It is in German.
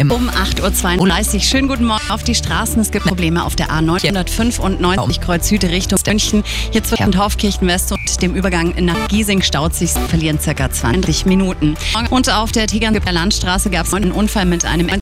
Um 8.32 Uhr. Schönen guten Morgen auf die Straßen. Es gibt Probleme auf der A995 Kreuz Süd Richtung München. Hier zwischen Taufkirchen West und dem Übergang nach Giesing staut sich, verlieren circa 20 Minuten. Und auf der Tegernseer Landstraße gab es einen Unfall mit einem